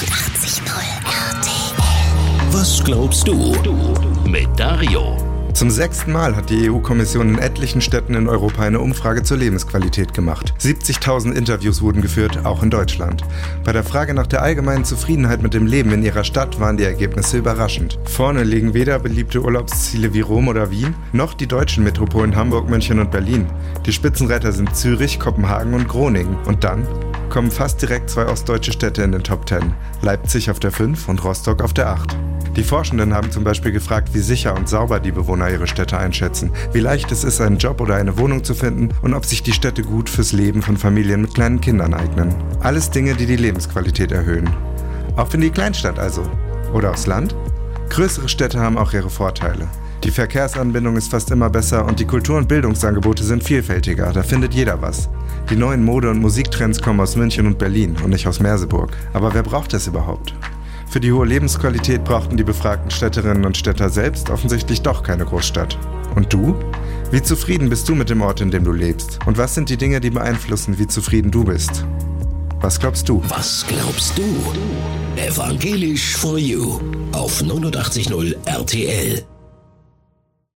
89.0 RTL. Was glaubst du? Mit Dario. Zum sechsten Mal hat die EU-Kommission in etlichen Städten in Europa eine Umfrage zur Lebensqualität gemacht. 70.000 Interviews wurden geführt, auch in Deutschland. Bei der Frage nach der allgemeinen Zufriedenheit mit dem Leben in ihrer Stadt waren die Ergebnisse überraschend. Vorne liegen weder beliebte Urlaubsziele wie Rom oder Wien, noch die deutschen Metropolen Hamburg, München und Berlin. Die Spitzenreiter sind Zürich, Kopenhagen und Groningen. Und dann kommen fast direkt zwei ostdeutsche Städte in den Top 10. Leipzig auf der 5 und Rostock auf der 8. Die Forschenden haben zum Beispiel gefragt, wie sicher und sauber die Bewohner ihre Städte einschätzen, wie leicht es ist, einen Job oder eine Wohnung zu finden und ob sich die Städte gut fürs Leben von Familien mit kleinen Kindern eignen. Alles Dinge, die die Lebensqualität erhöhen. Auf in die Kleinstadt also. Oder aufs Land? Größere Städte haben auch ihre Vorteile. Die Verkehrsanbindung ist fast immer besser und die Kultur- und Bildungsangebote sind vielfältiger, da findet jeder was. Die neuen Mode- und Musiktrends kommen aus München und Berlin und nicht aus Merseburg. Aber wer braucht das überhaupt? Für die hohe Lebensqualität brauchten die befragten Städterinnen und Städter selbst offensichtlich doch keine Großstadt. Und du? Wie zufrieden bist du mit dem Ort, in dem du lebst? Und was sind die Dinge, die beeinflussen, wie zufrieden du bist? Was glaubst du? Was glaubst du? Evangelisch for You auf 89.0 RTL.